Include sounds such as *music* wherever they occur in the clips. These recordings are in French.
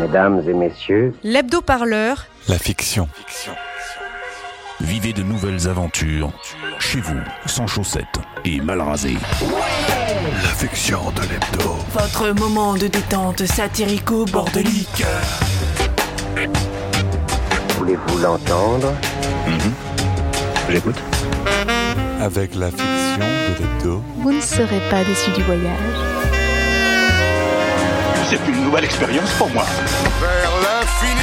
Mesdames et messieurs, L'hebdo-parleur, La fiction. Vivez de nouvelles aventures chez vous, sans chaussettes et mal rasé. La fiction de l'hebdo. Votre moment de détente satirico-bordelique. voulez-vous l'entendre? J'écoute. Avec la fiction de l'hebdo. Vous ne serez pas déçu du voyage. C'est une nouvelle expérience pour moi. Vers l'infini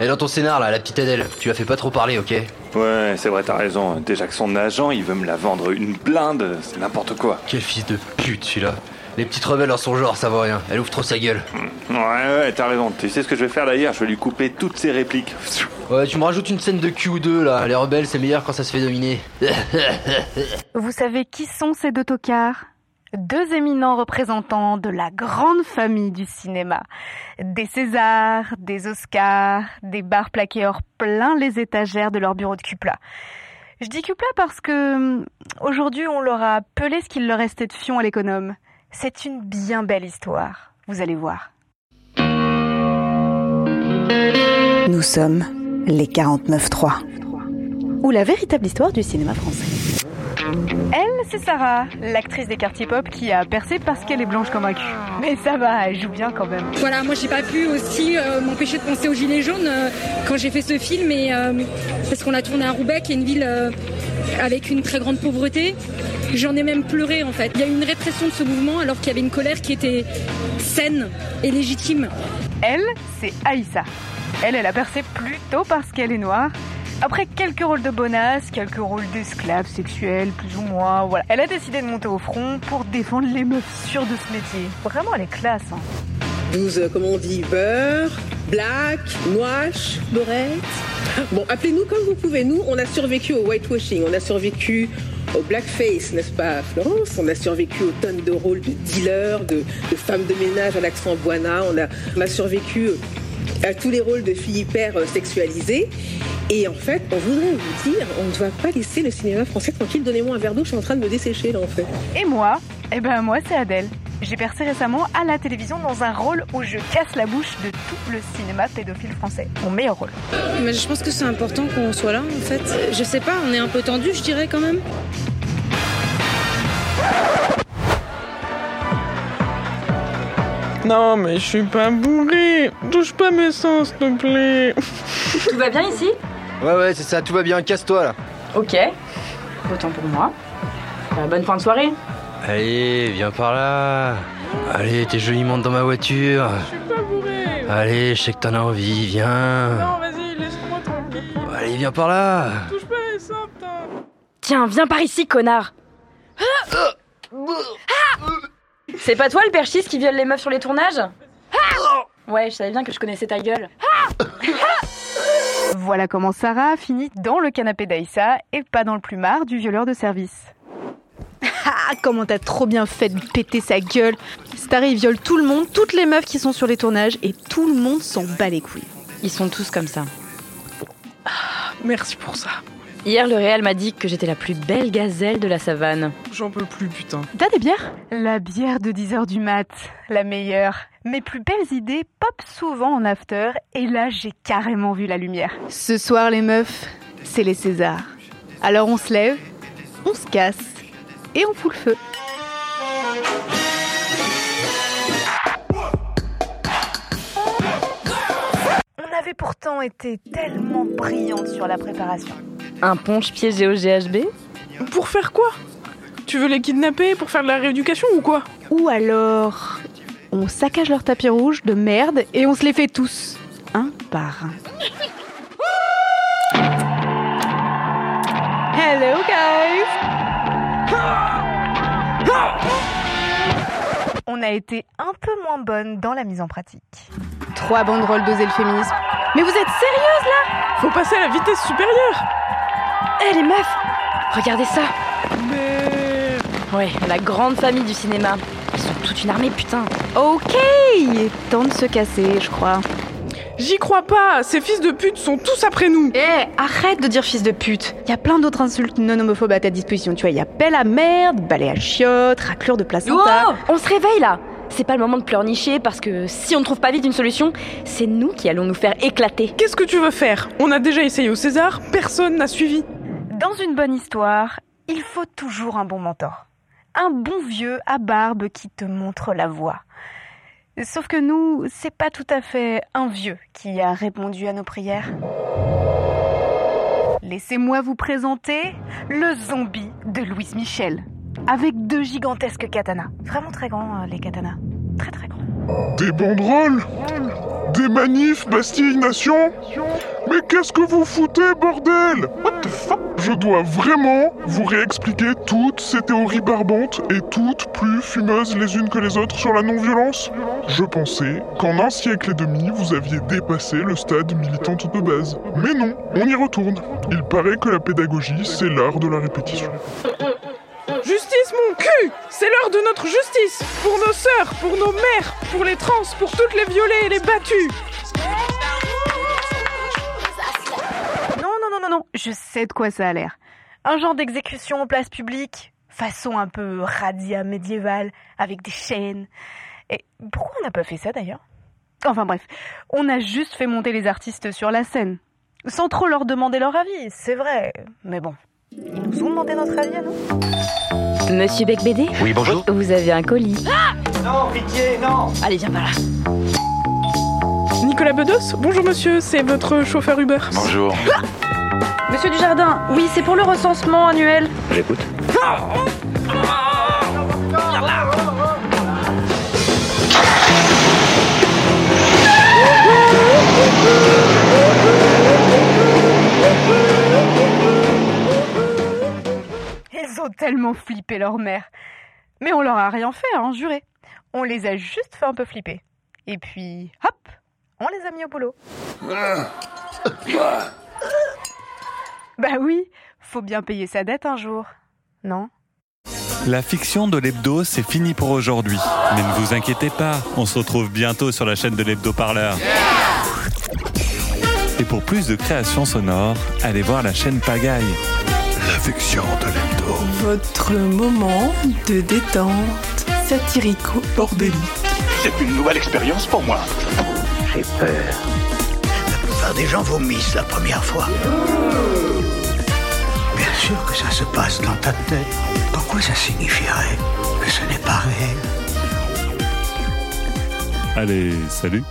Et dans ton scénar là, la petite Adèle, tu la fais pas trop parler, ok? Ouais, c'est vrai, t'as raison. Déjà que son agent, il veut me la vendre une blinde, c'est n'importe quoi. Quel fils de pute celui-là. Les petites rebelles en son genre, ça vaut rien. Elle ouvre trop sa gueule. Ouais, ouais, t'as raison. Tu sais ce que je vais faire d'ailleurs? Je vais lui couper toutes ses répliques. Ouais, tu me rajoutes une scène de cul ou deux là. Les rebelles, c'est meilleur quand ça se fait dominer. *laughs* Vous savez qui sont ces deux tocards? Deux éminents représentants de la grande famille du cinéma. Des Césars, des Oscars, des barres plaquées hors plein les étagères de leur bureau de Cupla. Je dis Cupla parce que hum, aujourd'hui on leur a pelé ce qu'il leur restait de fion à l'économe. C'est une bien belle histoire, vous allez voir. Nous sommes les 49.3. Ou la véritable histoire du cinéma français. Elle, c'est Sarah, l'actrice des quartiers pop qui a percé parce qu'elle est blanche comme un cul. Mais ça va, elle joue bien quand même. Voilà, moi j'ai pas pu aussi euh, m'empêcher de penser aux Gilets jaunes euh, quand j'ai fait ce film et euh, parce qu'on l'a tourné à Roubaix, qui est une ville euh, avec une très grande pauvreté. J'en ai même pleuré en fait. Il y a eu une répression de ce mouvement alors qu'il y avait une colère qui était saine et légitime. Elle, c'est Aïssa. Elle, elle a percé plutôt parce qu'elle est noire. Après quelques rôles de bonasse, quelques rôles d'esclaves sexuels, plus ou moins, voilà. Elle a décidé de monter au front pour défendre les meufs sûres de ce métier. Vraiment, elle est classe. Hein. 12, euh, comment on dit, beurre, black, noix, beurette. Bon, appelez-nous comme vous pouvez. Nous, on a survécu au whitewashing, on a survécu au blackface, n'est-ce pas, Florence? On a survécu aux tonnes de rôles de dealers, de, femmes de ménage à l'accent boana. On a, on a survécu à tous les rôles de filles hyper euh, sexualisées. Et en fait, on voudrait vous dire, on ne doit pas laisser le cinéma français tranquille. Donnez-moi un verre d'eau, je suis en train de me dessécher là en fait. Et moi? Eh ben moi, c'est Adèle. J'ai percé récemment à la télévision dans un rôle où je casse la bouche de tout le cinéma pédophile français. Mon meilleur rôle. Mais je pense que c'est important qu'on soit là en fait. Je sais pas, on est un peu tendu, je dirais quand même. Non, mais je suis pas bourré. Touche pas mes seins, s'il te plaît. Tout va bien ici? Ouais, ouais, c'est ça, tout va bien, casse-toi là. Ok. Autant pour moi. Euh, bonne fin de soirée. Allez, viens par là. Allez, t'es jolie monte dans ma voiture. Je suis pas bourré. Allez, je sais que t'en as envie, viens. Non, vas-y, laisse-moi tranquille. Allez, viens par là. Touche pas mes seins, putain. Tiens, viens par ici, connard. Ah C'est pas toi le perchiste qui viole les meufs sur les tournages Ah Ouais, je savais bien que je connaissais ta gueule. Voilà comment Sarah finit dans le canapé d'Aïssa et pas dans le plumard du violeur de service. Ah, comment t'as trop bien fait de péter sa gueule Starry il viole tout le monde, toutes les meufs qui sont sur les tournages et tout le monde s'en bat les couilles. Ils sont tous comme ça. Merci pour ça. Hier, le réel m'a dit que j'étais la plus belle gazelle de la savane. J'en peux plus, putain. T'as des bières? La bière de 10h du mat, la meilleure. Mes plus belles idées pop souvent en after et là j'ai carrément vu la lumière. Ce soir les meufs, c'est les Césars. Alors on se lève, on se casse et on fout le feu. On avait pourtant été tellement brillante sur la préparation. Un punch piégé au GHB Pour faire quoi? Tu veux les kidnapper pour faire de la rééducation ou quoi? Ou alors, on saccage leur tapis rouge de merde et on se les fait tous, un par un. Hello guys On a été un peu moins bonne dans la mise en pratique. Trois banderoles d'oser le féminisme. Mais vous êtes sérieuse là? Faut passer à la vitesse supérieure. Eh les meufs Regardez ça Mais... Ouais, la grande famille du cinéma. Ils sont toute une armée, putain. Ok Temps de se casser, je crois. J'y crois pas Ces fils de pute sont tous après nous Eh, arrête de dire fils de pute Il y a plein d'autres insultes non homophobes à ta disposition, tu vois, il y a pelle à merde, balai à chiottes, raclure de placenta... Oh On se réveille là C'est pas le moment de pleurnicher parce que si on ne trouve pas vite une solution, c'est nous qui allons nous faire éclater. Qu'est-ce que tu veux faire? On a déjà essayé au César, personne n'a suivi. Dans une bonne histoire, il faut toujours un bon mentor. Un bon vieux à barbe qui te montre la voie. Sauf que nous, c'est pas tout à fait un vieux qui a répondu à nos prières. Laissez-moi vous présenter le zombie de Louise Michel. Avec deux gigantesques katanas. Vraiment très grands, euh, les katanas. Très très grands. Des banderoles? Des manifs, Bastille Nation Mais qu'est-ce que vous foutez, bordel What the fuck Je dois vraiment vous réexpliquer toutes ces théories barbantes et toutes plus fumeuses les unes que les autres sur la non-violence Je pensais qu'en un siècle et demi, vous aviez dépassé le stade militante de base. Mais non, on y retourne. Il paraît que la pédagogie, c'est l'art de la répétition. *laughs* Justice, mon cul C'est l'heure de notre justice Pour nos sœurs, pour nos mères, pour les trans, pour toutes les violées et les battues Non, non, non, non, non, je sais de quoi ça a l'air. Un genre d'exécution en place publique, façon un peu radia médiévale, avec des chaînes. Et pourquoi on n'a pas fait ça d'ailleurs? Enfin bref, on a juste fait monter les artistes sur la scène. Sans trop leur demander leur avis, c'est vrai. Mais bon, ils nous ont demandé notre avis à nous. Monsieur Becbédé Oui, bonjour. Vous avez un colis. Non, pitié, non Allez, viens par là. Nicolas Bedos Bonjour monsieur, c'est votre chauffeur Uber. Bonjour. Monsieur Dujardin, oui, c'est pour le recensement annuel. J'écoute. Ils tellement flippé leur mère. Mais on leur a rien fait, hein, juré. On les a juste fait un peu flipper. Et puis, hop, on les a mis au boulot. *laughs* Bah oui, faut bien payer sa dette un jour, non? La fiction de l'hebdo, c'est fini pour aujourd'hui. Mais ne vous inquiétez pas, on se retrouve bientôt sur la chaîne de l'hebdo parleur. Et pour plus de créations sonores, allez voir la chaîne Pagaille. La fiction de l'hebdo. Votre moment de détente satirico-bordélique. C'est une nouvelle expérience pour moi. J'ai peur. La plupart des gens vomissent la première fois. Bien sûr que ça se passe dans ta tête. Pourquoi ça signifierait que ce n'est pas réel? Allez, salut